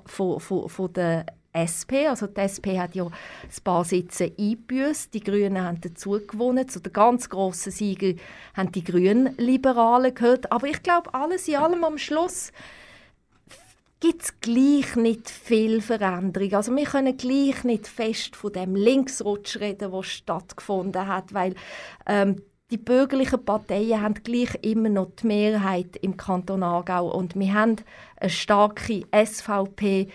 von, von, von der SP. Also die SP hat ja ein paar Sitze eingebüßt. Die Grünen haben dazu gewonnen. Zu den ganz grossen Siegern haben die Grünliberalen gehört. Aber ich glaube, alles in allem am Schluss gibt es gleich nicht viel Veränderung. Also wir können gleich nicht fest von dem Linksrutsch reden, der stattgefunden hat, weil ähm, die bürgerlichen Parteien haben gleich immer noch die Mehrheit im Kanton Aargau und wir haben eine starke SVP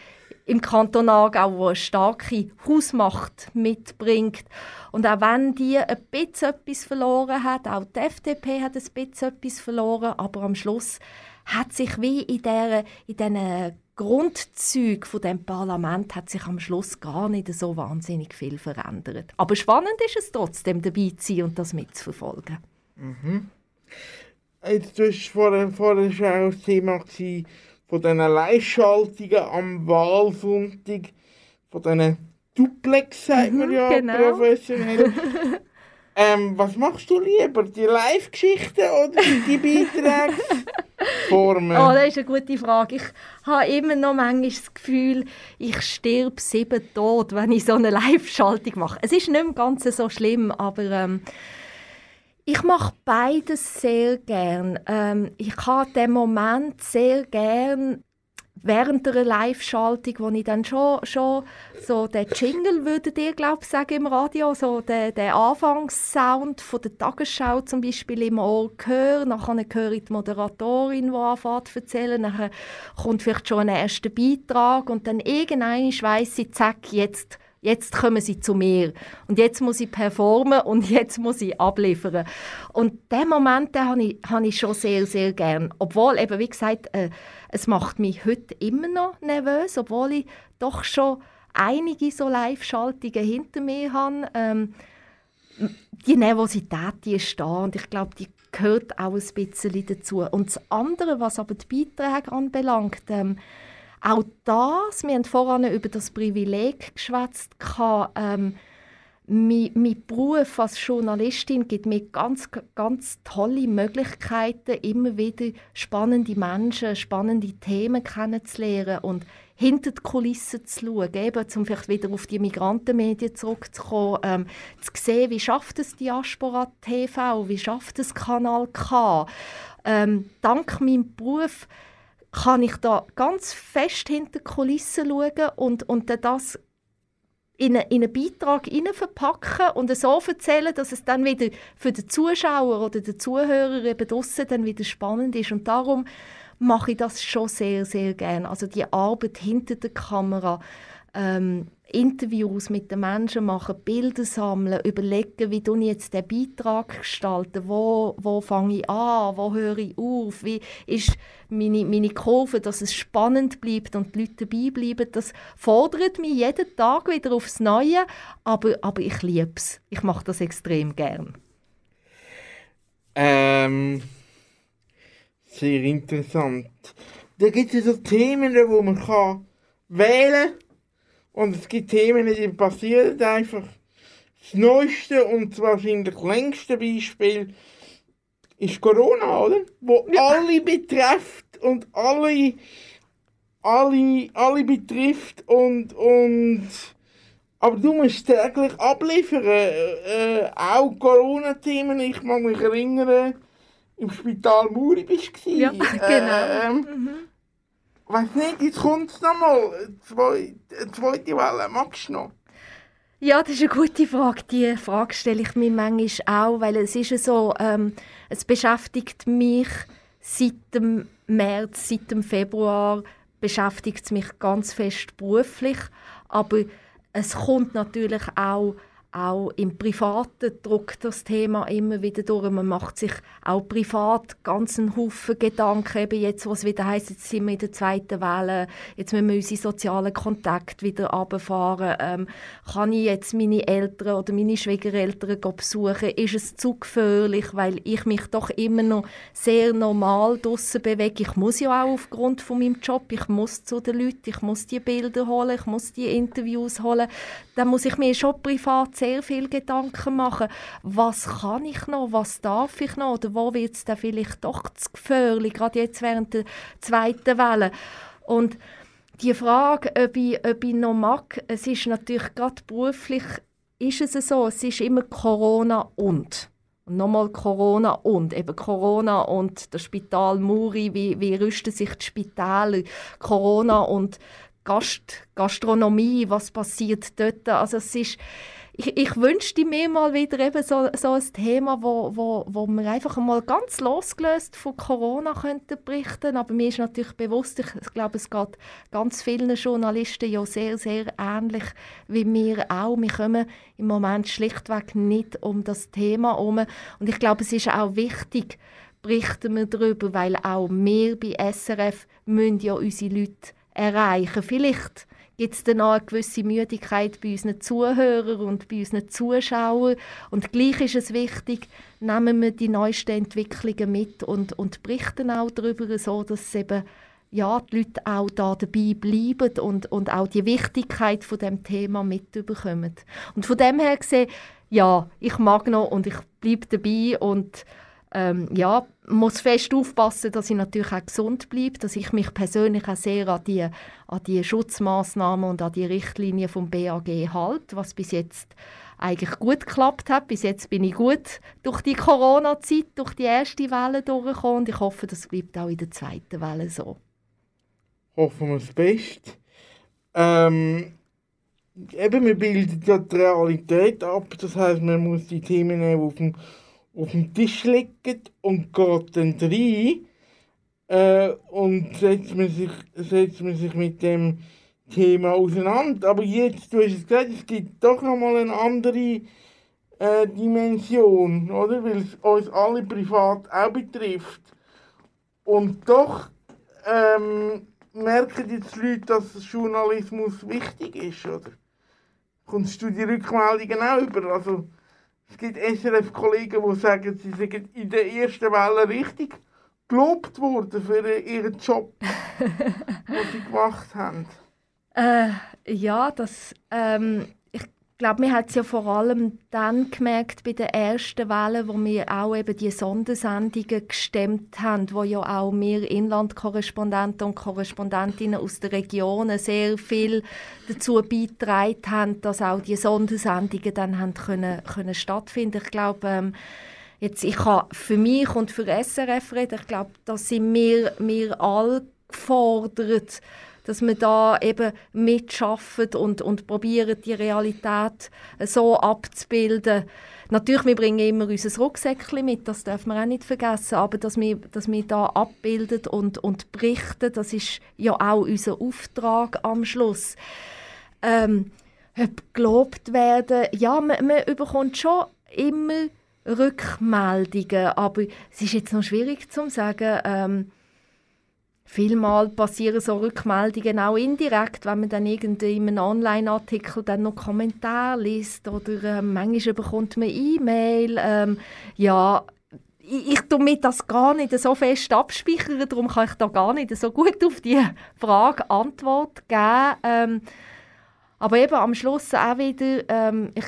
im Kanton Aargau, eine starke Hausmacht mitbringt. Und auch wenn die ein bisschen etwas verloren hat, auch die FDP hat ein bisschen etwas verloren, aber am Schluss hat sich wie in, der, in diesen Grundzügen von dem Parlament hat sich am Schluss gar nicht so wahnsinnig viel verändert. Aber spannend ist es trotzdem, dabei zu sein und das mitzuverfolgen. Mhm. Jetzt, du hast vorher, vorher schon auch das Thema gewesen, von diesen Live-Schaltungen am Wahlsonntag, von diesen Duplex, sagt man mhm, ja genau. professionell. ähm, was machst du lieber, die Live-Geschichten oder die Beitragsformen? Oh, das ist eine gute Frage. Ich habe immer noch manchmal das Gefühl, ich sterbe sieben tot, wenn ich so eine Live-Schaltung mache. Es ist nicht mehr ganz so schlimm, aber... Ähm, ich mache beides sehr gern. Ähm, ich habe den Moment sehr gern, während der Live-Schaltung, wo ich dann schon, schon so den Jingle, würdet ihr, glaube ich, sagen im Radio, so den, den Anfangssound von der Tagesschau zum Beispiel im Ohr höre. Nachher höre ich die Moderatorin, die anfängt zu erzählen. Dann kommt vielleicht schon ein erster Beitrag und dann irgendwann weiss sie, zack, jetzt Jetzt kommen sie zu mir und jetzt muss ich performen und jetzt muss ich abliefern. Und den Moment den habe ich, habe ich schon sehr, sehr gern. Obwohl, eben, wie gesagt, äh, es macht mich heute immer noch nervös, obwohl ich doch schon einige so Live-Schaltungen hinter mir habe. Ähm, die Nervosität, die ist da und ich glaube, die gehört auch ein bisschen dazu. Und das andere, was aber die Beiträge anbelangt, ähm, auch das, wir haben vorhin über das Privileg geschwätzt, ähm, mein, mein Beruf als Journalistin gibt mir ganz, ganz tolle Möglichkeiten, immer wieder spannende Menschen, spannende Themen kennenzulernen und hinter die Kulissen zu schauen, eben, um vielleicht wieder auf die Migrantenmedien zurückzukommen, ähm, zu sehen, wie schafft es Diaspora TV, wie schafft es Kanal K. Ähm, dank meinem Beruf kann ich da ganz fest hinter die Kulissen schauen und, und das in, eine, in einen Beitrag verpacken und so erzählen, dass es dann wieder für den Zuschauer oder den Zuhörer eben draussen dann wieder spannend ist. Und darum mache ich das schon sehr, sehr gerne. Also die Arbeit hinter der Kamera, ähm, Interviews mit den Menschen machen, Bilder sammeln, überlegen, wie ich jetzt den Beitrag gestalten, wo, wo fange ich an, wo höre ich auf, wie ist meine, meine Kurve, dass es spannend bleibt und die Leute dabei bleiben, das fordert mich jeden Tag wieder aufs Neue, aber, aber ich liebe es. Ich mache das extrem gern. Ähm, sehr interessant. Da gibt es so Themen, wo man kann wählen kann und es gibt Themen, die passieren einfach. Das neueste und wahrscheinlich längste Beispiel ist Corona, oder? Wo ja. alle betrifft und alle, alle, alle betrifft und, und aber du musst täglich abliefern. Äh, äh auch Corona-Themen, ich mag mich erinnern, im Spital Muri bist du. Ja, genau. Äh, mhm weiß nicht, jetzt kommt es nochmal. Zwei, zweite Welle, magst du noch? Ja, das ist eine gute Frage. Die Frage stelle ich mir manchmal auch, weil es ist so, ähm, es beschäftigt mich seit dem März, seit dem Februar, beschäftigt es mich ganz fest beruflich, aber es kommt natürlich auch auch im Privaten drückt das Thema immer wieder durch. Man macht sich auch privat ganz einen Haufen Gedanken. Eben jetzt, was wieder heißt, jetzt sind wir in der zweiten Welle, jetzt müssen wir unsere sozialen Kontakte wieder runterfahren. Ähm, kann ich jetzt meine Eltern oder meine Schwiegereltern besuchen? Ist es zu gefährlich, weil ich mich doch immer noch sehr normal draussen bewege? Ich muss ja auch aufgrund von meinem Job, ich muss zu den Leuten, ich muss die Bilder holen, ich muss die Interviews holen. Dann muss ich mir schon privat sehr viel Gedanken machen, was kann ich noch, was darf ich noch oder wo wird es dann vielleicht doch zu gefährlich, gerade jetzt während der zweiten Welle. Und die Frage, ob ich, ob ich noch mag, es ist natürlich gerade beruflich, ist es so, es ist immer Corona und. Und nochmal Corona und eben Corona und das Spital Muri, wie, wie rüsten sich die Spitäler, Corona und Gast, Gastronomie, was passiert dort. Also es ist, ich, ich wünschte mir mal wieder eben so, so ein Thema, wo, wo, wo wir einfach mal ganz losgelöst von Corona könnten berichten aber mir ist natürlich bewusst, ich, glaube, es geht ganz vielen Journalisten ja sehr, sehr ähnlich wie mir auch. Wir kommen im Moment schlichtweg nicht um das Thema herum und ich glaube, es ist auch wichtig, berichten wir darüber, weil auch wir bei SRF müssen ja unsere Leute erreichen. Vielleicht gibt es dann auch eine gewisse Müdigkeit bei unseren Zuhörern und bei unseren Zuschauern. Und gleich ist es wichtig, nehmen wir die neuesten Entwicklungen mit und, und berichten auch darüber, so dass eben ja, die Leute auch da dabei bleiben und, und auch die Wichtigkeit von dem Thema mitbekommen. Und von dem her gesehen, ja, ich mag noch und ich bleibe dabei und ähm, ja, muss fest aufpassen, dass ich natürlich auch gesund bleibe, dass ich mich persönlich auch sehr an die, an die Schutzmaßnahmen und an die Richtlinien vom BAG halte, was bis jetzt eigentlich gut geklappt hat. Bis jetzt bin ich gut durch die Corona-Zeit, durch die erste Welle durchgekommen und ich hoffe, das bleibt auch in der zweiten Welle so. hoffen wir das Beste. Ähm, eben, wir bilden die Realität ab, das heißt, man muss die Themen auf dem, auf dem Tisch legen und geht dann rein äh, und setzt man, sich, setzt man sich mit dem Thema auseinander. Aber jetzt, du hast es gesagt, es gibt doch nochmal eine andere äh, Dimension, oder? Weil es uns alle privat auch betrifft. Und doch ähm, merken jetzt die Leute, dass Journalismus wichtig ist, oder? Kommst du die Rückmeldungen auch über? Also, es gibt SRF-Kollegen, die sagen, sie sind in der ersten Welle richtig gelobt worden für ihren Job, den sie gemacht haben. Äh, ja, das, ähm, glaube, wir haben es ja vor allem dann gemerkt bei der ersten Welle, wo wir auch eben die Sondersendungen gestemmt haben, wo ja auch wir Inlandkorrespondenten und Korrespondentinnen aus der Region sehr viel dazu beigetragen haben, dass auch die Sondersendungen dann haben können, können stattfinden. Ich glaube, ähm, jetzt ich kann für mich und für SRF reden. Ich glaube, da sind wir, wir alle gefordert, dass wir da eben mitschaffen und, und probieren, die Realität so abzubilden. Natürlich, wir bringen immer unser Rucksäckchen mit, das darf man auch nicht vergessen, aber dass wir, dass wir da abbilden und, und berichten, das ist ja auch unser Auftrag am Schluss. Ähm, ob gelobt werden, ja, man, man bekommt schon immer Rückmeldungen, aber es ist jetzt noch schwierig zu sagen, ähm, Vielmal passieren so Rückmeldungen auch indirekt, wenn man dann irgendwie in einem Online-Artikel dann noch Kommentare liest oder äh, manchmal bekommt man E-Mail. Ähm, ja, ich, ich tue mir das gar nicht so fest abspeichern, darum kann ich da gar nicht so gut auf die Frage Antwort geben. Ähm, aber eben am Schluss auch wieder, ähm, ich,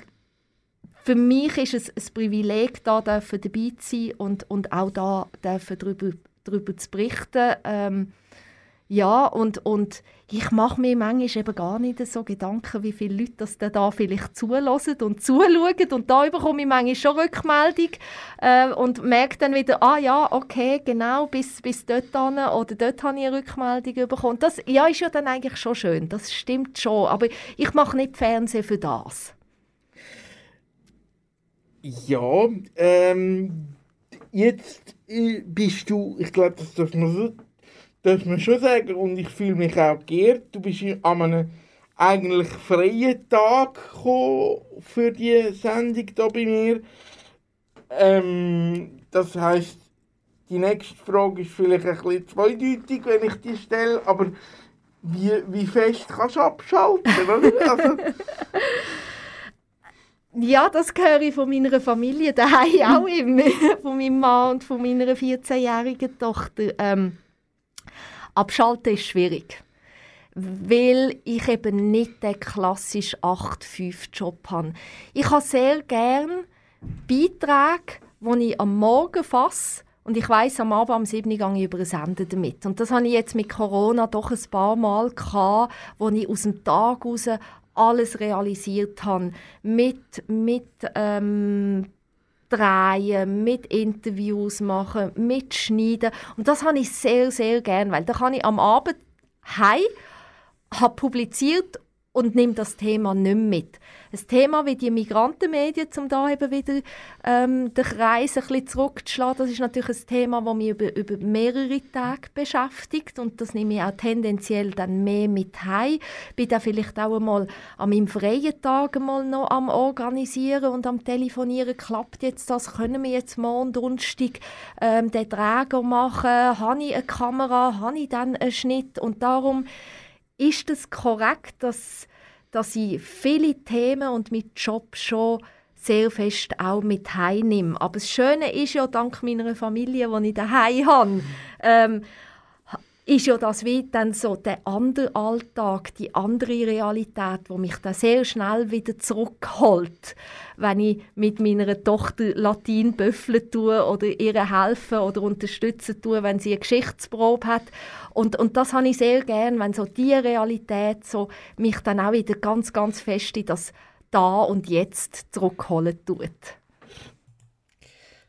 für mich ist es ein Privileg, da dabei zu sein und, und auch da darüber darüber zu berichten. Ähm, ja, und, und ich mache mir manchmal eben gar nicht so Gedanken, wie viele Leute das da vielleicht zulassen und zuschauen. Und da bekomme ich manchmal schon Rückmeldung äh, und merke dann wieder, ah ja, okay, genau, bis, bis dort hin, oder dort habe ich eine Rückmeldung bekommen. Das ja, ist ja dann eigentlich schon schön, das stimmt schon. Aber ich mache nicht Fernsehen für das. Ja, ähm, jetzt äh, bist du, ich glaube, das darf man, so, darf man schon sagen, und ich fühle mich auch geehrt, du bist an einem eigentlich freien Tag für die Sendung hier bei mir. Ähm, das heisst, die nächste Frage ist vielleicht ein bisschen zweideutig, wenn ich die stelle, aber wie, wie fest kannst du abschalten, oder? Also, ja, das höre ich von meiner Familie daheim auch immer, von meinem Mann und von meiner 14-jährigen Tochter. Ähm, abschalten ist schwierig, weil ich eben nicht den klassischen 8-5-Job habe. Ich habe sehr gerne Beiträge, die ich am Morgen fasse und ich weiß am Abend am 7. Uhr über ein Senden damit. Und das habe ich jetzt mit Corona doch ein paar Mal gehabt, wo ich aus dem Tag raus alles realisiert habe. Mit, mit ähm, Drehen, mit Interviews machen, mit Schneiden. Und das habe ich sehr, sehr gern, weil da kann ich am Abend heim, habe publiziert und nehme das Thema nicht mehr mit. Ein Thema wie die Migrantenmedien, um da eben wieder ähm, den Kreis ein bisschen zurückzuschlagen, das ist natürlich ein Thema, das mich über, über mehrere Tage beschäftigt und das nehme ich auch tendenziell dann mehr mit heim. Bin dann vielleicht auch einmal an meinem freien Tag mal noch am Organisieren und am Telefonieren. Klappt jetzt das? Können wir jetzt morgen Donnerstag ähm, den Träger machen? Habe ich eine Kamera? Habe ich dann einen Schnitt? Und darum ist es korrekt, dass, dass ich viele Themen und mit Job schon sehr fest auch mit heimnehme. Aber das Schöne ist ja, dank meiner Familie, die ich daheim habe, ähm, ist ja das wie dann so der andere Alltag, die andere Realität, wo mich dann sehr schnell wieder zurückholt, wenn ich mit meiner Tochter Latin büffeln tue oder ihr helfen oder unterstützen tue, wenn sie eine Geschichtsprobe hat. Und, und das habe ich sehr gern, wenn so die Realität so mich dann auch wieder ganz, ganz fest in das Da und Jetzt zurückholen tut.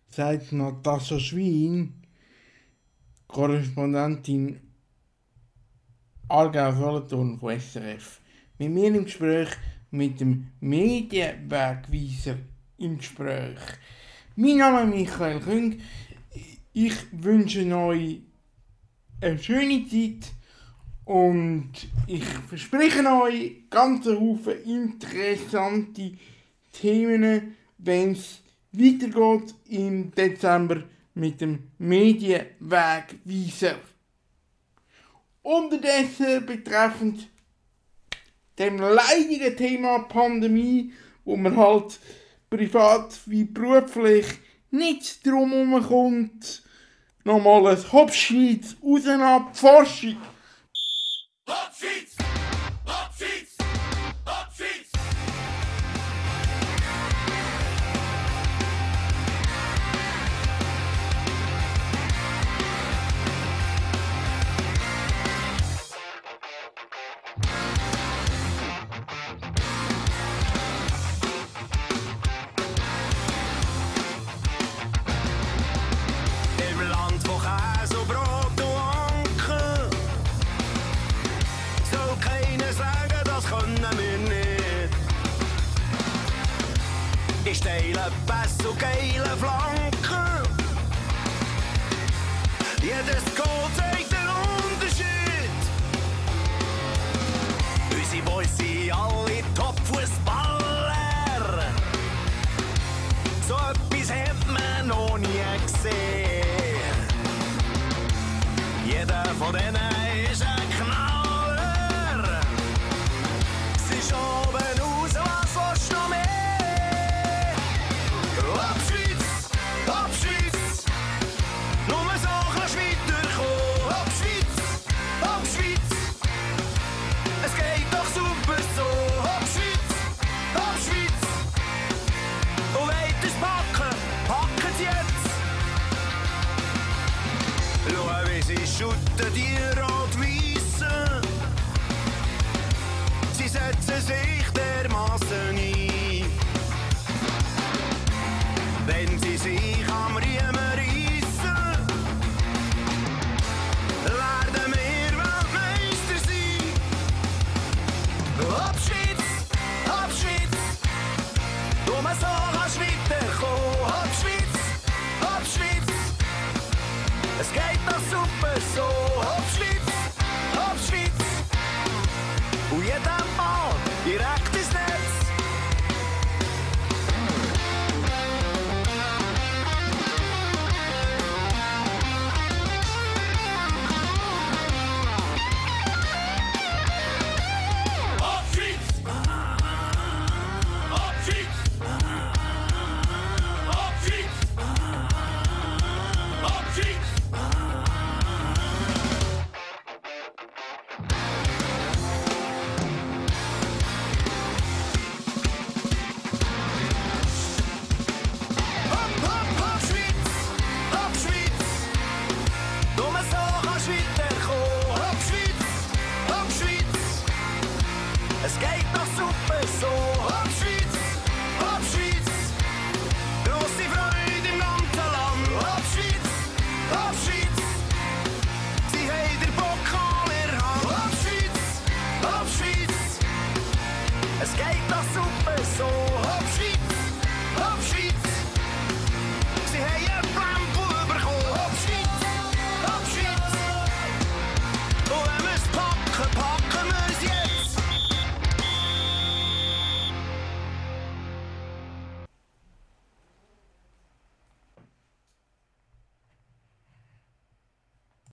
Sagt Natascha Schwein, Korrespondentin Aargau Solothurn von SRF. Mit mir im Gespräch mit dem Medienwegweiser im Gespräch. Mein Name ist Michael Küng. Ich wünsche euch eine schöne Zeit und ich verspreche euch ganz Haufen interessante Themen, wenn es weitergeht im Dezember mit dem Medienwegweiser. Unterdessen betreffend dem leidigen Thema Pandemie, wo man halt privat wie beruflich nicht drum kommt, nochmal ein Hopschweiz raus die Forschung. Ich teile Pässe und schütten, die Rot-Weissen. Sie setzen sich dermassen ein. my.